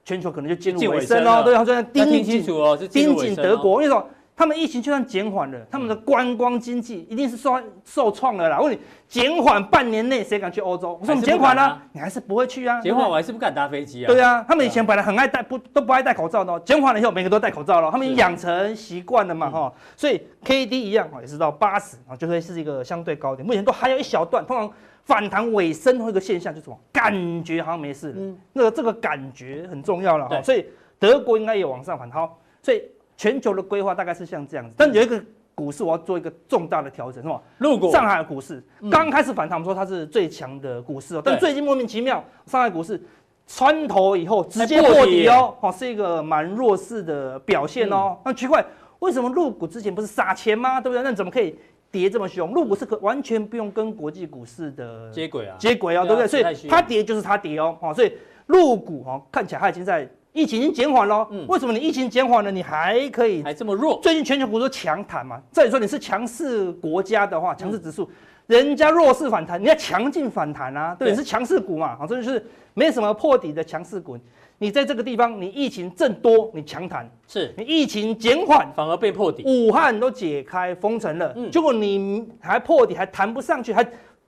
全球可能就进入尾声哦。对，他说盯紧，盯紧德国，为什么？他们疫情就算减缓了，他们的观光经济一定是受受创了啦。我问你，减缓半年内谁敢去欧洲？我说你减缓了，你还是不会去啊。减缓我还是不敢搭飞机啊。对啊，他们以前本来很爱戴不都不爱戴口罩的，减缓了以后每个都戴口罩了，他们养成习惯了嘛哈。所以 K D 一样也是到八十啊，就会是一个相对高点。目前都还有一小段，通常反弹尾声会一个现象就是什么？感觉好像没事。嗯，那个这个感觉很重要了哈。所以德国应该也往上反好，所以。全球的规划大概是像这样子，但有一个股市我要做一个重大的调整，是吧？入股上海的股市刚开始反弹，我们说它是最强的股市哦，但最近莫名其妙，上海股市穿头以后直接破底哦，哦，是一个蛮弱势的表现哦。那奇怪，为什么入股之前不是撒钱吗？对不对？那怎么可以跌这么凶？入股是可完全不用跟国际股市的接轨啊，接轨啊，对不对？所以它跌就是它跌哦，所以入股哦看起来它已经在疫情已经减缓了。嗯，为什么你疫情减缓了，你还可以还这么弱？最近全球股都强弹嘛，这里说你是强势国家的话，强势指数。人家弱势反弹，你要强劲反弹啊！对，你是强势股嘛，好，这就是没什么破底的强势股。你在这个地方，你疫情正多，你强弹；是你疫情减缓，反而被破底。武汉都解开封城了，嗯，结果你还破底，还弹不上去，还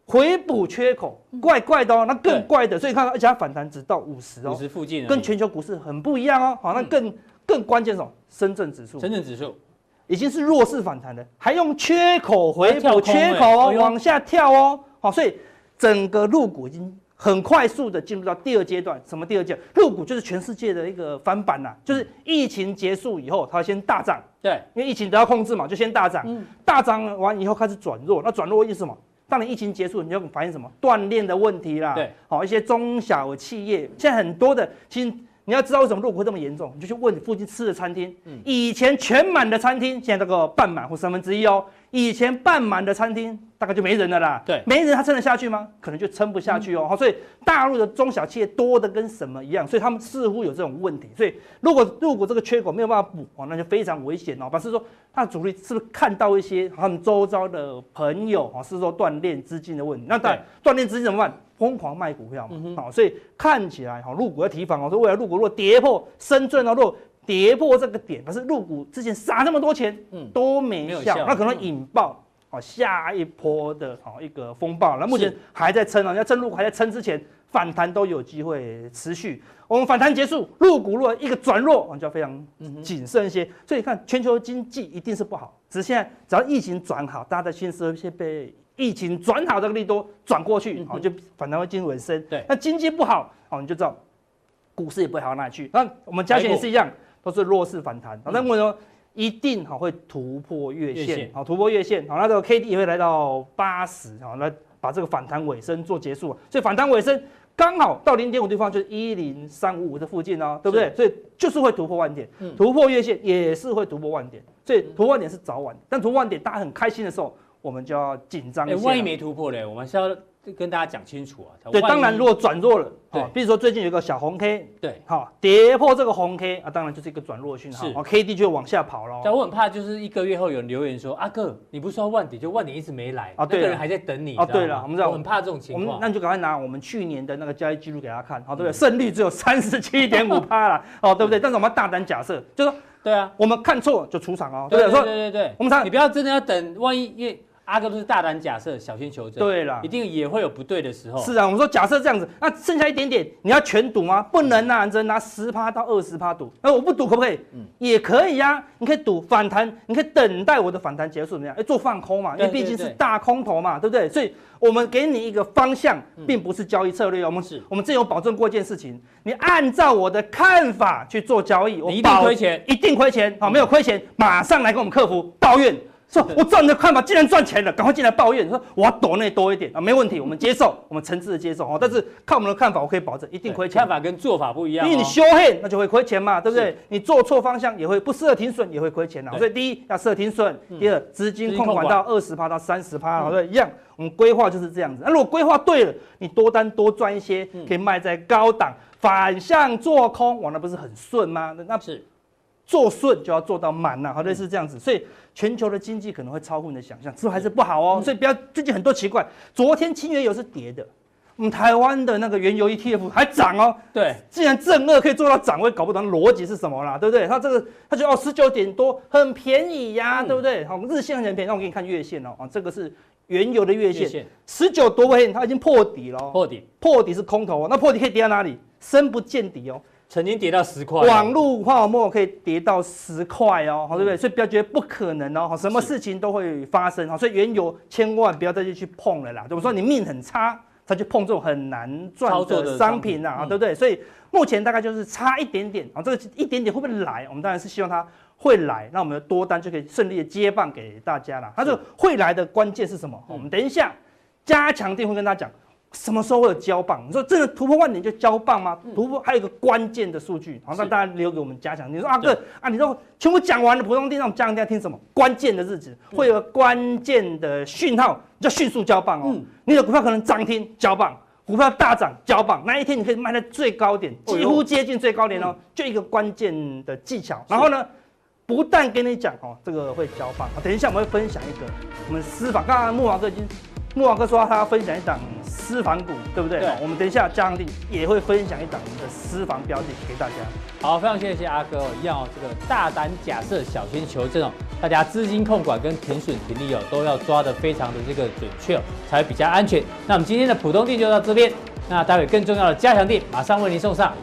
回补缺口，怪怪的哦。那更怪的，所以看到而且它反弹只到五十哦，五十附近，跟全球股市很不一样哦。好，那更、嗯、更关键什么？深圳指数，深圳指数。已经是弱势反弹的，还用缺口回补缺口哦，往下跳哦，好，所以整个入股已经很快速的进入到第二阶段。什么第二阶段？入股就是全世界的一个翻版呐，就是疫情结束以后，它先大涨，对，因为疫情得到控制嘛，就先大涨，大涨完以后开始转弱，那转弱意思什么？当你疫情结束，你就发现什么？锻炼的问题啦，对，好，一些中小企业现在很多的，其实。你要知道为什么入股会这么严重，你就去问你附近吃的餐厅。以前全满的餐厅，现在这个半满或三分之一哦。以前半满的餐厅大概就没人了啦。对，没人他撑得下去吗？可能就撑不下去哦。好，所以大陆的中小企业多的跟什么一样，所以他们似乎有这种问题。所以如果入股这个缺口没有办法补哦，那就非常危险哦。表示说，他的主力是不是看到一些他们周遭的朋友啊，是说锻炼资金的问题？那断断链资金怎么办？疯狂卖股票嘛，好，所以看起来哈，入股要提防哦。说未来入股如果跌破深圳哦，如果跌破这个点，可是入股之前撒那么多钱，嗯，都没效，那可能引爆哦下一波的哦一个风暴。那目前还在撑啊，要趁陆股还在撑之前，反弹都有机会持续。我们反弹结束，入股如果一个转弱，我们就要非常谨慎一些。所以看全球经济一定是不好，只是现在只要疫情转好，大家的心思先被。疫情转好，这个利多转过去，好就反弹会进入尾声。对，那经济不好，好你就知道股市也不会好到哪里去。那我们加权也是一样，都是弱势反弹。好，那为什么一定好会突破月线？好，突破月线，好，那这个 K D 也会来到八十，好，那把这个反弹尾声做结束。所以反弹尾声刚好到零点五地方，就是一零三五五的附近哦，对不对？所以就是会突破万点，突破月线也是会突破万点。所以突破万点是早晚，但突破万点大家很开心的时候。我们就要紧张一些。万一没突破嘞，我们是要跟大家讲清楚啊。对，当然如果转弱了，对，比如说最近有个小红 K，对，好，跌破这个红 K 啊，当然就是一个转弱讯号，是，K D 就往下跑了。但我很怕，就是一个月后有人留言说，阿哥，你不是说万点，就万点一直没来啊，对，人还在等你。啊，对了，我们知道，我很怕这种情况。那你就赶快拿我们去年的那个交易记录给他看，好，对不对？胜率只有三十七点五趴了，哦，对不对？但是我们大胆假设，就说，对啊，我们看错就出场哦，对？对对对，我们常，你不要真的要等，万一因为。阿哥都是大胆假设，小心求证。对了，一定也会有不对的时候。是啊，我们说假设这样子，那剩下一点点，你要全赌吗？不能啊，只能拿十趴到二十趴赌。那我不赌可不可以？嗯，也可以呀、啊。你可以赌反弹，你可以等待我的反弹结束怎么样？哎，做放空嘛，因为毕竟是大空头嘛，对不对？所以我们给你一个方向，并不是交易策略。我们是，我们只有保证过一件事情，你按照我的看法去做交易，我一定亏钱，一定亏钱。好，没有亏钱，马上来跟我们客服抱怨。说，我赚的看法既然赚钱了，赶快进来抱怨。说我要躲那多一点啊，没问题，我们接受，我们诚挚的接受哦。但是看我们的看法，我可以保证一定亏钱。看法跟做法不一样，因为你修黑那就会亏钱嘛，对不对？你做错方向也会不设停损也会亏钱啊。所以第一要设停损，第二资金控管到二十趴到三十趴，好，对，一样。我们规划就是这样子。那如果规划对了，你多单多赚一些，可以卖在高档，反向做空，哇，那不是很顺吗？那是。做顺就要做到满呐，好，类似这样子，所以全球的经济可能会超乎你的想象，之后还是不好哦，所以不要最近很多奇怪，昨天清原油是跌的，我们台湾的那个原油 ETF 还涨哦，对，既然正二可以做到涨，我也搞不懂逻辑是什么啦，对不对？它这个它就哦十九点多很便宜呀，对不对？好，日线很便宜，那我给你看月线哦，啊，这个是原油的月线，十九多块钱，它已经破底了，破底，破底是空头，那破底可以跌到哪里？深不见底哦。曾经跌到十块，网络泡沫可以跌到十块哦，好对不对？所以不要觉得不可能哦，什么事情都会发生，哦，所以原油千万不要再去碰了啦。我说你命很差，才去碰这种很难赚的商品啊，对不对？所以目前大概就是差一点点啊，这个一点点会不会来？我们当然是希望它会来，那我们的多单就可以顺利的接棒给大家了。它这个会来的关键是什么？我们等一下加强錠会跟大家讲。什么时候会有交棒？你说真的突破万点就交棒吗？突破还有一个关键的数据，好，让大家留给我们加强。你说啊哥啊，你说全部讲完了，普通錠让我们加强，大家听什么？关键的日子会有关键的讯号，叫迅速交棒哦。你的股票可能涨停交棒，股票大涨交棒，那一天你可以卖在最高点，几乎接近最高点哦。就一个关键的技巧。然后呢，不但跟你讲哦，这个会交棒，等一下我们会分享一个我们私房，刚刚木华哥已经。木华哥说他要分享一档私房股，对不对？对。我们等一下加强錠也会分享一档我们的私房标的给大家。好，非常谢谢阿哥，一样哦。这个大胆假设、小心求证哦，大家资金控管跟停损停利哦，都要抓得非常的这个准确哦，才比较安全。那我们今天的普通地就到这边，那待会更重要的加强地马上为您送上。